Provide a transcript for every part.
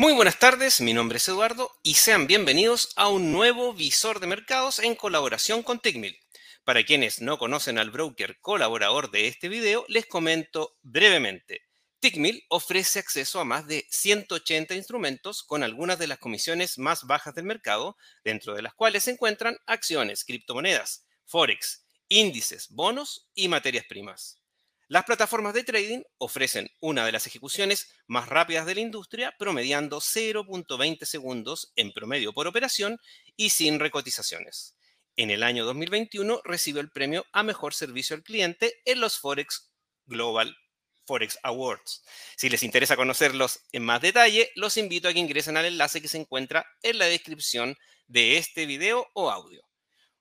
Muy buenas tardes, mi nombre es Eduardo y sean bienvenidos a un nuevo visor de mercados en colaboración con Tickmill. Para quienes no conocen al broker colaborador de este video, les comento brevemente. Tickmill ofrece acceso a más de 180 instrumentos con algunas de las comisiones más bajas del mercado, dentro de las cuales se encuentran acciones, criptomonedas, forex, índices, bonos y materias primas. Las plataformas de trading ofrecen una de las ejecuciones más rápidas de la industria, promediando 0.20 segundos en promedio por operación y sin recotizaciones. En el año 2021 recibió el premio a mejor servicio al cliente en los Forex Global Forex Awards. Si les interesa conocerlos en más detalle, los invito a que ingresen al enlace que se encuentra en la descripción de este video o audio.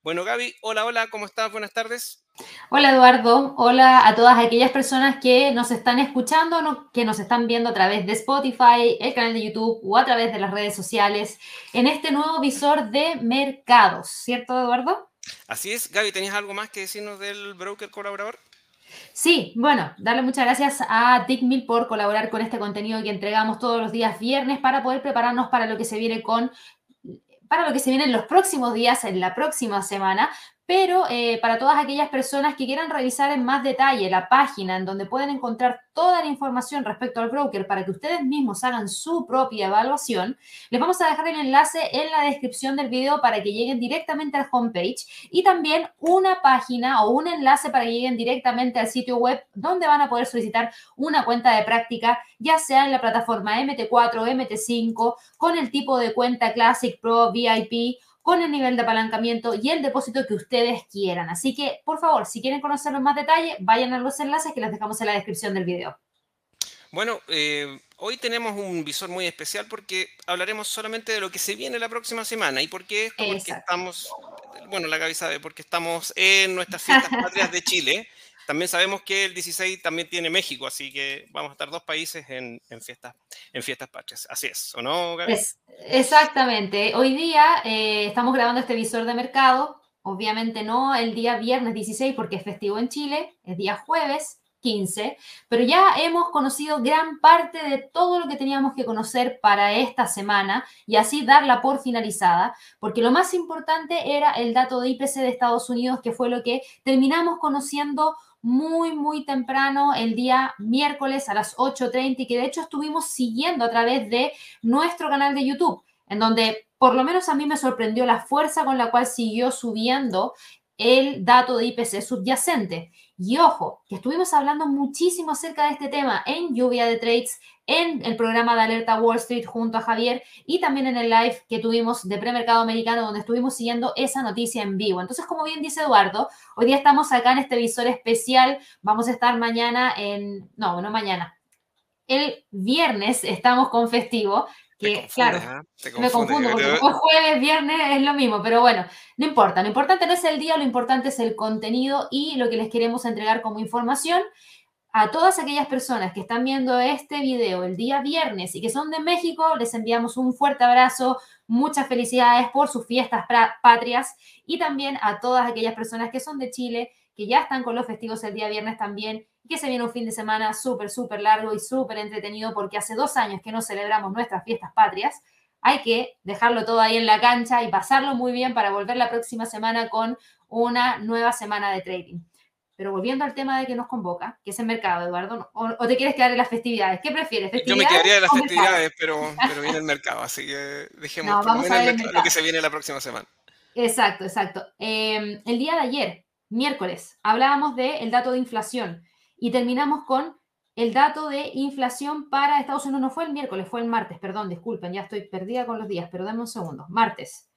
Bueno, Gaby, hola, hola, ¿cómo estás? Buenas tardes. Hola Eduardo, hola a todas aquellas personas que nos están escuchando, que nos están viendo a través de Spotify, el canal de YouTube o a través de las redes sociales en este nuevo visor de mercados, ¿cierto Eduardo? Así es, Gaby, ¿tenías algo más que decirnos del broker colaborador? Sí, bueno, darle muchas gracias a Tickmill por colaborar con este contenido que entregamos todos los días viernes para poder prepararnos para lo que se viene con para lo que se viene en los próximos días, en la próxima semana, pero eh, para todas aquellas personas que quieran revisar en más detalle la página en donde pueden encontrar toda la información respecto al broker para que ustedes mismos hagan su propia evaluación, les vamos a dejar el enlace en la descripción del video para que lleguen directamente al homepage y también una página o un enlace para que lleguen directamente al sitio web donde van a poder solicitar una cuenta de práctica, ya sea en la plataforma MT4, MT5, con el tipo de cuenta Classic Pro, VIP con el nivel de apalancamiento y el depósito que ustedes quieran. Así que, por favor, si quieren conocerlo en más detalle, vayan a los enlaces que les dejamos en la descripción del video. Bueno, eh, hoy tenemos un visor muy especial porque hablaremos solamente de lo que se viene la próxima semana. ¿Y por qué esto? Porque estamos, bueno, la Gaby sabe, porque estamos en nuestras fiestas patrias de Chile. También sabemos que el 16 también tiene México, así que vamos a estar dos países en, fiestas, en fiestas patrias. Así es, ¿o no, Gaby? exactamente. Hoy día eh, estamos grabando este visor de mercado. Obviamente no el día viernes 16 porque es festivo en Chile, es día jueves 15, pero ya hemos conocido gran parte de todo lo que teníamos que conocer para esta semana y así darla por finalizada, porque lo más importante era el dato de IPC de Estados Unidos, que fue lo que terminamos conociendo muy, muy temprano el día miércoles a las 8.30 y que de hecho estuvimos siguiendo a través de nuestro canal de YouTube, en donde por lo menos a mí me sorprendió la fuerza con la cual siguió subiendo el dato de IPC subyacente. Y ojo, que estuvimos hablando muchísimo acerca de este tema en Lluvia de Trades, en el programa de Alerta Wall Street junto a Javier y también en el live que tuvimos de premercado americano donde estuvimos siguiendo esa noticia en vivo. Entonces, como bien dice Eduardo, hoy día estamos acá en este visor especial. Vamos a estar mañana en, no, no mañana. El viernes estamos con festivo que, claro, ¿ah? me confundo porque jueves, viernes es lo mismo, pero bueno, no importa. Lo importante no es el día, lo importante es el contenido y lo que les queremos entregar como información. A todas aquellas personas que están viendo este video el día viernes y que son de México, les enviamos un fuerte abrazo, muchas felicidades por sus fiestas patrias y también a todas aquellas personas que son de Chile, que ya están con los festivos el día viernes también que se viene un fin de semana súper, súper largo y súper entretenido porque hace dos años que no celebramos nuestras fiestas patrias. Hay que dejarlo todo ahí en la cancha y pasarlo muy bien para volver la próxima semana con una nueva semana de trading. Pero volviendo al tema de que nos convoca, que es el mercado, Eduardo, o, te quieres quedar en las festividades, ¿qué prefieres? Yo me quedaría en las festividades, pero, pero, viene el mercado, así que dejemos lo que se viene la próxima semana. Exacto, exacto. Em, el día de ayer, miércoles, hablábamos del dato de inflación y terminamos con el dato de inflación para Estados Unidos. No fue el miércoles, fue el martes, perdón, disculpen, ya estoy perdida con los días, pero dame un segundo. Martes.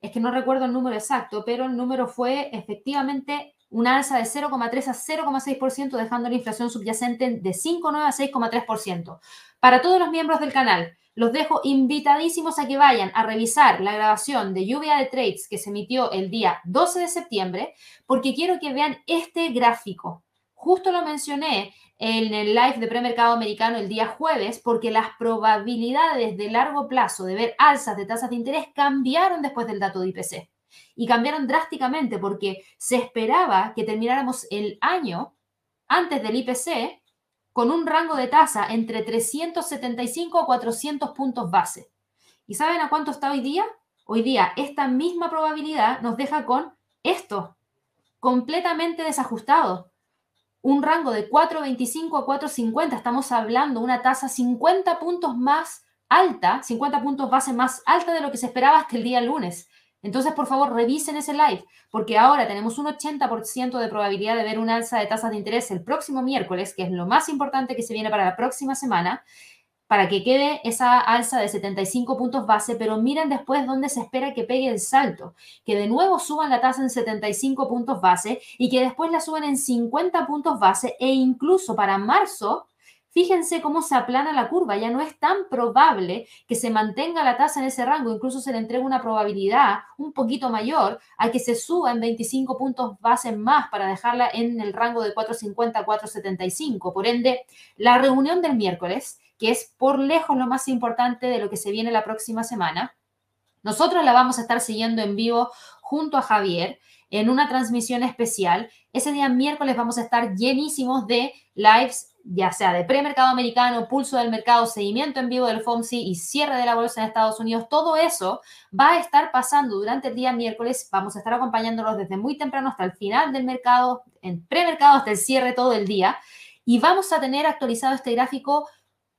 Es que no recuerdo el número exacto, pero el número fue efectivamente una alza de 0,3 a 0,6%, dejando la inflación subyacente de 5,9 a 6,3%. Para todos los miembros del canal, los dejo invitadísimos a que vayan a revisar la grabación de lluvia de trades que se emitió el día 12 de septiembre, porque quiero que vean este gráfico. Justo lo mencioné en el live de premercado americano el día jueves porque las probabilidades de largo plazo de ver alzas de tasas de interés cambiaron después del dato de IPC. Y cambiaron drásticamente porque se esperaba que termináramos el año antes del IPC con un rango de tasa entre 375 a 400 puntos base. ¿Y saben a cuánto está hoy día? Hoy día esta misma probabilidad nos deja con esto, completamente desajustado. Un rango de 4,25 a 4,50. Estamos hablando una tasa 50 puntos más alta, 50 puntos base más alta de lo que se esperaba hasta el día lunes. Entonces, por favor, revisen ese live, porque ahora tenemos un 80% de probabilidad de ver un alza de tasas de interés el próximo miércoles, que es lo más importante que se viene para la próxima semana, para que quede esa alza de 75 puntos base, pero miren después dónde se espera que pegue el salto, que de nuevo suban la tasa en 75 puntos base y que después la suban en 50 puntos base e incluso para marzo Fíjense cómo se aplana la curva, ya no es tan probable que se mantenga la tasa en ese rango, incluso se le entrega una probabilidad un poquito mayor a que se suba en 25 puntos base más para dejarla en el rango de 450 a 475. Por ende, la reunión del miércoles, que es por lejos lo más importante de lo que se viene la próxima semana, nosotros la vamos a estar siguiendo en vivo junto a Javier en una transmisión especial. Ese día miércoles vamos a estar llenísimos de lives ya sea de premercado americano, pulso del mercado, seguimiento en vivo del FOMC y cierre de la bolsa en Estados Unidos, todo eso va a estar pasando durante el día miércoles. Vamos a estar acompañándolos desde muy temprano hasta el final del mercado, en premercado hasta el cierre todo el día. Y vamos a tener actualizado este gráfico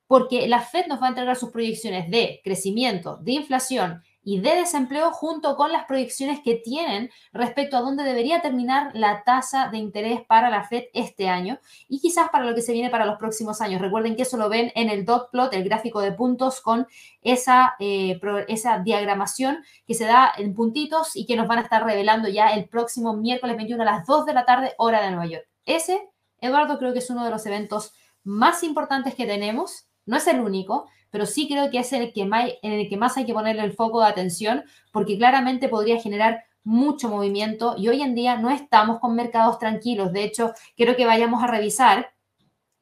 porque la Fed nos va a entregar sus proyecciones de crecimiento, de inflación y de desempleo junto con las proyecciones que tienen respecto a dónde debería terminar la tasa de interés para la Fed este año y quizás para lo que se viene para los próximos años. Recuerden que eso lo ven en el dot plot, el gráfico de puntos con esa, eh, esa diagramación que se da en puntitos y que nos van a estar revelando ya el próximo miércoles 21 a las 2 de la tarde, hora de Nueva York. Ese, Eduardo, creo que es uno de los eventos más importantes que tenemos. No es el único, pero sí creo que es el que más, en el que más hay que ponerle el foco de atención porque claramente podría generar mucho movimiento y hoy en día no estamos con mercados tranquilos. De hecho, quiero que vayamos a revisar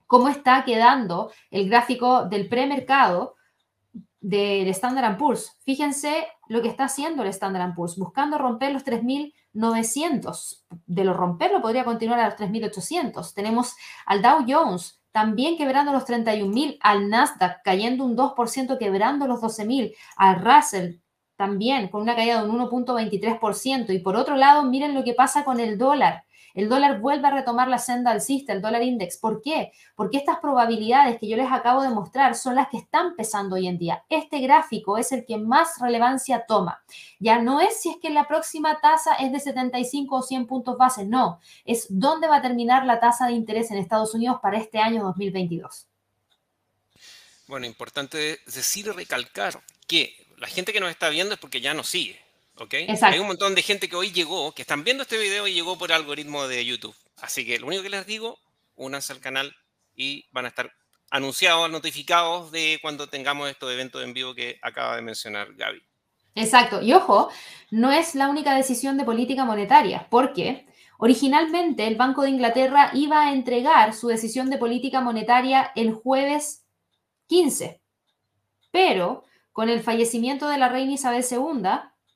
cómo está quedando el gráfico del premercado del Standard Poor's. Fíjense lo que está haciendo el Standard Poor's, buscando romper los 3.900. De lo romperlo podría continuar a los 3.800. Tenemos al Dow Jones también quebrando los 31.000, al Nasdaq cayendo un 2%, quebrando los 12.000, al Russell también con una caída de un 1.23%. Y por otro lado, miren lo que pasa con el dólar. El dólar vuelve a retomar la senda alcista, el dólar index. ¿Por qué? Porque estas probabilidades que yo les acabo de mostrar son las que están pesando hoy en día. Este gráfico es el que más relevancia toma. Ya no es si es que la próxima tasa es de 75 o 100 puntos base, no. Es dónde va a terminar la tasa de interés en Estados Unidos para este año 2022. Bueno, importante decir y recalcar que la gente que nos está viendo es porque ya nos sigue. Hay un montón de gente que hoy llegó, que están viendo este video y llegó por algoritmo de YouTube. Así que lo único que les digo, únanse al canal y van a estar anunciados, notificados de cuando tengamos estos eventos en vivo que acaba de mencionar Gaby. Exacto. Y ojo, no es la única decisión de política monetaria, porque originalmente el Banco de Inglaterra iba a entregar su decisión de política monetaria el jueves 15, pero con el fallecimiento de la reina Isabel II,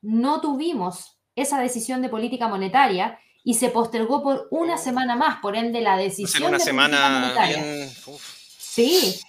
no tuvimos esa decisión de política monetaria y se postergó por una semana más, por ende la decisión una de semana política monetaria. Sí,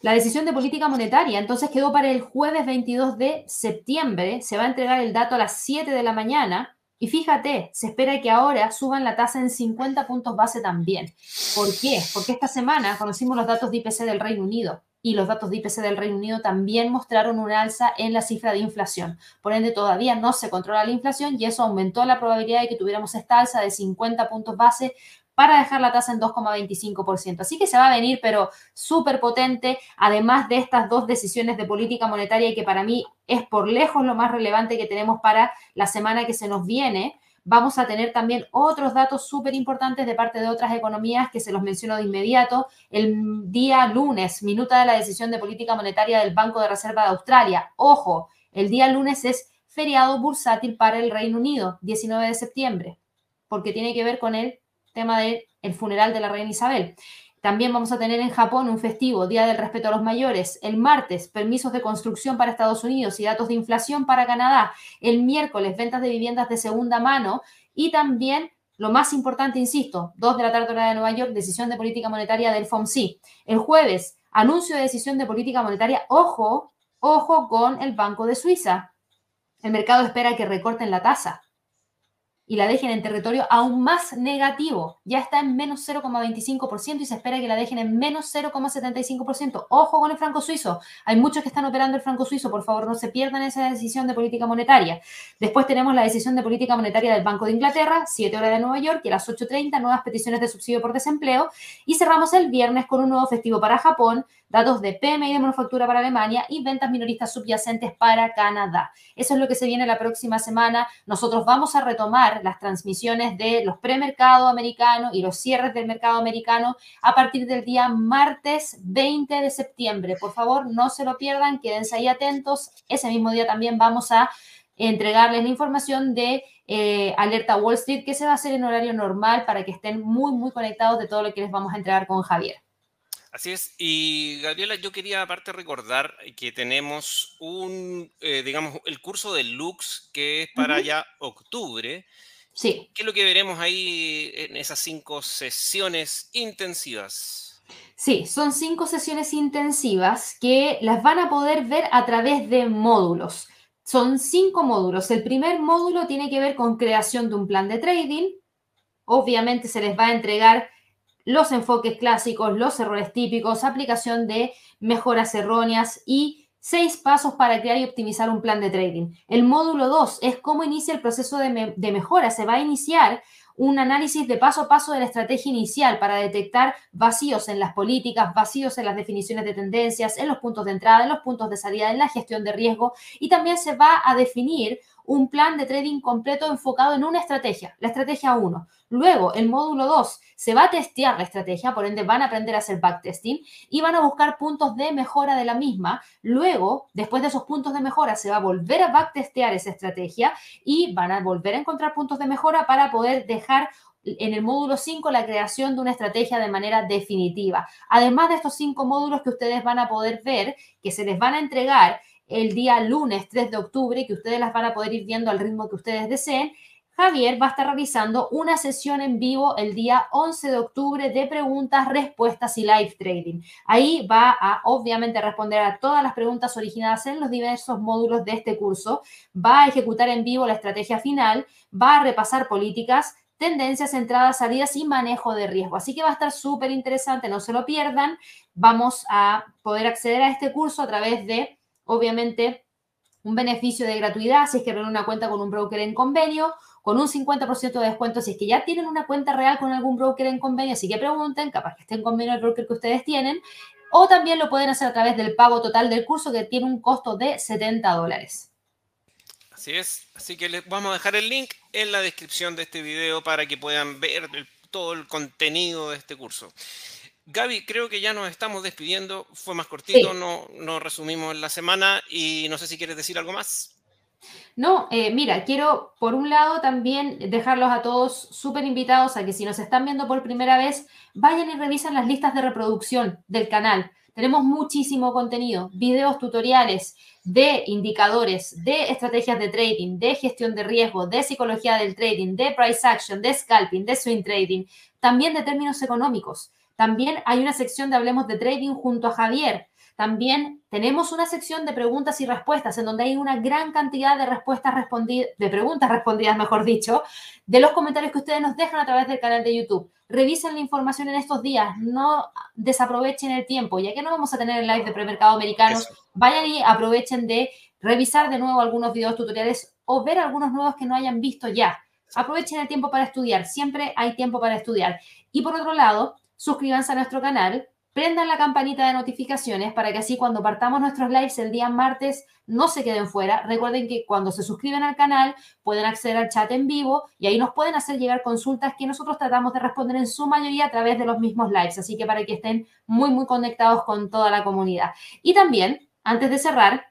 la decisión de política monetaria. Entonces quedó para el jueves 22 de septiembre, se va a entregar el dato a las 7 de la mañana y fíjate, se espera que ahora suban la tasa en 50 puntos base también. ¿Por qué? Porque esta semana conocimos los datos de IPC del Reino Unido y los datos de IPC del Reino Unido también mostraron una alza en la cifra de inflación. Por ende, todavía no se controla la inflación y eso aumentó la probabilidad de que tuviéramos esta alza de 50 puntos base para dejar la tasa en 2,25%. Así que se va a venir, pero súper potente, además de estas dos decisiones de política monetaria que para mí es por lejos lo más relevante que tenemos para la semana que se nos viene Vamos a tener también otros datos súper importantes de parte de otras economías que se los menciono de inmediato. El día lunes, minuta de la decisión de política monetaria del Banco de Reserva de Australia. Ojo, el día lunes es feriado bursátil para el Reino Unido, 19 de septiembre, porque tiene que ver con el tema del funeral de la reina Isabel. También vamos a tener en Japón un festivo, Día del Respeto a los Mayores. El martes, permisos de construcción para Estados Unidos y datos de inflación para Canadá. El miércoles, ventas de viviendas de segunda mano. Y también lo más importante, insisto, 2 de la tarde hora de Nueva York, decisión de política monetaria del FOMC. El jueves, anuncio de decisión de política monetaria, ojo, ojo con el Banco de Suiza. El mercado espera que recorten la tasa y la dejen en territorio aún más negativo. Ya está en menos 0,25% y se espera que la dejen en menos 0,75%. Ojo con el franco suizo. Hay muchos que están operando el franco suizo. Por favor, no se pierdan esa decisión de política monetaria. Después tenemos la decisión de política monetaria del Banco de Inglaterra, 7 horas de Nueva York, y a las 8.30 nuevas peticiones de subsidio por desempleo. Y cerramos el viernes con un nuevo festivo para Japón, datos de PMI de manufactura para Alemania y ventas minoristas subyacentes para Canadá. Eso es lo que se viene la próxima semana. Nosotros vamos a retomar las transmisiones de los premercados americanos y los cierres del mercado americano a partir del día martes 20 de septiembre. Por favor, no se lo pierdan, quédense ahí atentos. Ese mismo día también vamos a entregarles la información de eh, Alerta Wall Street, que se va a hacer en horario normal para que estén muy, muy conectados de todo lo que les vamos a entregar con Javier. Así es. Y Gabriela, yo quería aparte recordar que tenemos un, eh, digamos, el curso de Lux que es para ya octubre. Sí. ¿Qué es lo que veremos ahí en esas cinco sesiones intensivas? Sí, son cinco sesiones intensivas que las van a poder ver a través de módulos. Son cinco módulos. El primer módulo tiene que ver con creación de un plan de trading. Obviamente se les va a entregar los enfoques clásicos, los errores típicos, aplicación de mejoras erróneas y seis pasos para crear y optimizar un plan de trading. El módulo 2 es cómo inicia el proceso de, de, mejora. Se va a iniciar un análisis de paso a paso de la estrategia inicial para detectar vacíos en las políticas, vacíos en las definiciones de tendencias, en los puntos de entrada, en los puntos de salida, en la gestión de riesgo y también se va a definir un plan de trading completo enfocado en una estrategia, la estrategia 1. Luego, el módulo 2, se va a testear la estrategia, por ende van a aprender a hacer backtesting y van a buscar puntos de mejora de la misma. Luego, después de esos puntos de mejora, se va a volver a backtestear esa estrategia y van a volver a encontrar puntos de mejora para poder dejar en el módulo 5 la creación de una estrategia de manera definitiva. Además de estos cinco módulos que ustedes van a poder ver, que se les van a entregar el día lunes 3 de octubre, que ustedes las van a poder ir viendo al ritmo que ustedes deseen. Javier va a estar realizando una sesión en vivo el día 11 de octubre de preguntas, respuestas y live trading. Ahí va a obviamente responder a todas las preguntas originadas en los diversos módulos de este curso, va a ejecutar en vivo la estrategia final, va a repasar políticas, tendencias, entradas, salidas y manejo de riesgo. Así que va a estar súper interesante, no se lo pierdan. Vamos a poder acceder a este curso a través de obviamente un beneficio de gratuidad si es que abren una cuenta con un broker en convenio, con un 50% de descuento si es que ya tienen una cuenta real con algún broker en convenio, así que pregunten, capaz que esté en convenio el broker que ustedes tienen, o también lo pueden hacer a través del pago total del curso que tiene un costo de 70 dólares. Así es, así que les vamos a dejar el link en la descripción de este video para que puedan ver todo el contenido de este curso. Gaby, creo que ya nos estamos despidiendo. Fue más cortito, no, no resumimos la semana y no sé si quieres decir algo más. No, eh, mira, quiero por un lado también dejarlos a todos súper invitados a que si nos están viendo por primera vez, vayan y revisen las listas de reproducción del canal. Tenemos muchísimo contenido, videos tutoriales de indicadores, de estrategias de trading, de gestión de riesgo, de psicología del trading, de price action, de scalping, de swing trading, también de términos económicos. También hay una sección de Hablemos de Trading junto a Javier. También tenemos una sección de preguntas y respuestas en donde hay una gran cantidad de respuestas respondidas, de preguntas respondidas, mejor dicho, de los comentarios que ustedes nos dejan a través del canal de YouTube. Revisen la información en estos días, no desaprovechen el tiempo, ya que no vamos a tener el live de premercado americano, vayan y aprovechen de revisar de nuevo algunos videos tutoriales o ver algunos nuevos que no hayan visto ya. Aprovechen el tiempo para estudiar, siempre hay tiempo para estudiar. Y por otro lado, suscríbanse a nuestro canal, prendan la campanita de notificaciones para que así cuando partamos nuestros lives el día martes no se queden fuera. Recuerden que cuando se suscriben al canal pueden acceder al chat en vivo y ahí nos pueden hacer llegar consultas que nosotros tratamos de responder en su mayoría a través de los mismos lives. Así que para que estén muy, muy conectados con toda la comunidad. Y también, antes de cerrar,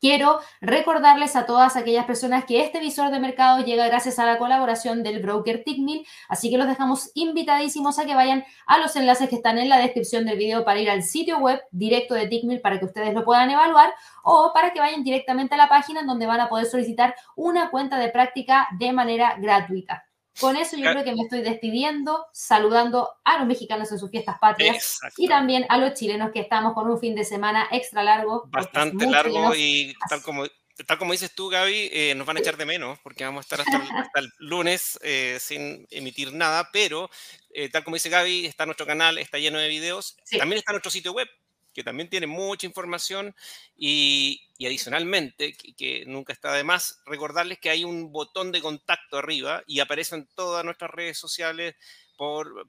Quiero recordarles a todas aquellas personas que este visor de mercado llega gracias a la colaboración del broker Tickmill, así que los dejamos invitadísimos a que vayan a los enlaces que están en la descripción del video para ir al sitio web directo de Tickmill para que ustedes lo puedan evaluar o para que vayan directamente a la página donde van a poder solicitar una cuenta de práctica de manera gratuita. Con eso yo creo que me estoy despidiendo, saludando a los mexicanos en sus fiestas patrias y también a los chilenos que estamos con un fin de semana extra largo. Bastante largo y tal como, tal como dices tú, Gaby, eh, nos van a echar de menos porque vamos a estar hasta el, lunes eh, sin emitir nada, pero eh, tal como dice Gaby, está nuestro canal, está lleno de videos, también está nuestro sitio web que también tiene mucha información y, adicionalmente, que, nunca está de más, recordarles que hay un botón de contacto arriba y aparecen todas nuestras redes sociales por,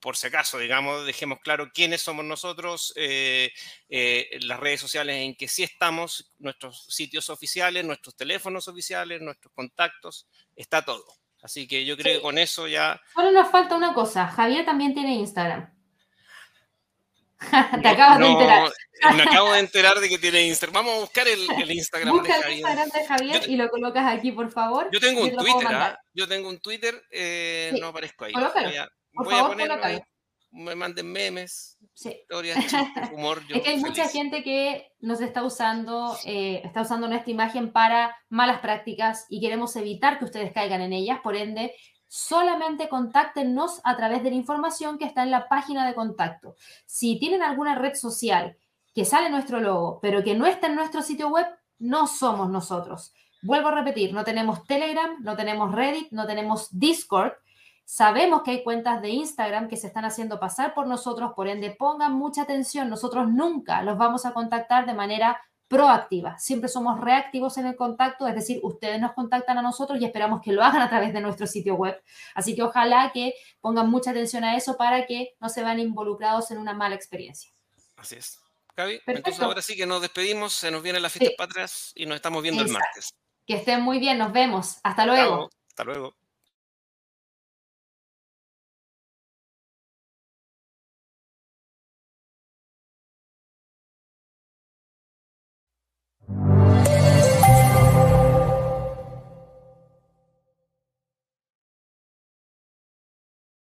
por si acaso, digamos, dejemos claro quiénes somos nosotros, eh, eh, las redes sociales en que sí estamos, nuestros sitios oficiales, nuestros teléfonos oficiales, nuestros contactos, está todo. Así que yo creo que con eso ya... Solo nos falta una cosa, Javier también tiene Instagram. Te acabas de enterar. me acabo de enterar de que tiene Instagram. Vamos a buscar el, el Instagram Busca de Javier. el Instagram de Javier y lo colocas aquí, por favor. Yo tengo un Twitter, ¿ah? Yo tengo un Twitter, eh, no aparezco ahí. Colócalo. Voy a, por voy favor, a ponerlo, me manden memes, sí. historias, humor. es que hay mucha gente que nos está usando, eh, está usando nuestra imagen para malas prácticas y queremos evitar que ustedes caigan en ellas. Por ende, solamente contáctenos a través de la información que está en la página de contacto. Si tienen alguna red social que sale nuestro logo, pero que no está en nuestro sitio web, no somos nosotros. Vuelvo a repetir, no tenemos Telegram, no tenemos Reddit, no tenemos Discord. Sabemos que hay cuentas de Instagram que se están haciendo pasar por nosotros, por ende pongan mucha atención. Nosotros nunca los vamos a contactar de manera proactiva. Siempre somos reactivos en el contacto, es decir, ustedes nos contactan a nosotros y esperamos que lo hagan a través de nuestro sitio web. Así que ojalá que pongan mucha atención a eso para que no se vean involucrados en una mala experiencia. Así es. Gaby, entonces ahora sí que nos despedimos, se nos vienen las fiestas patrias y nos estamos viendo el martes. Que estén muy bien, nos vemos. Hasta luego. Hasta luego.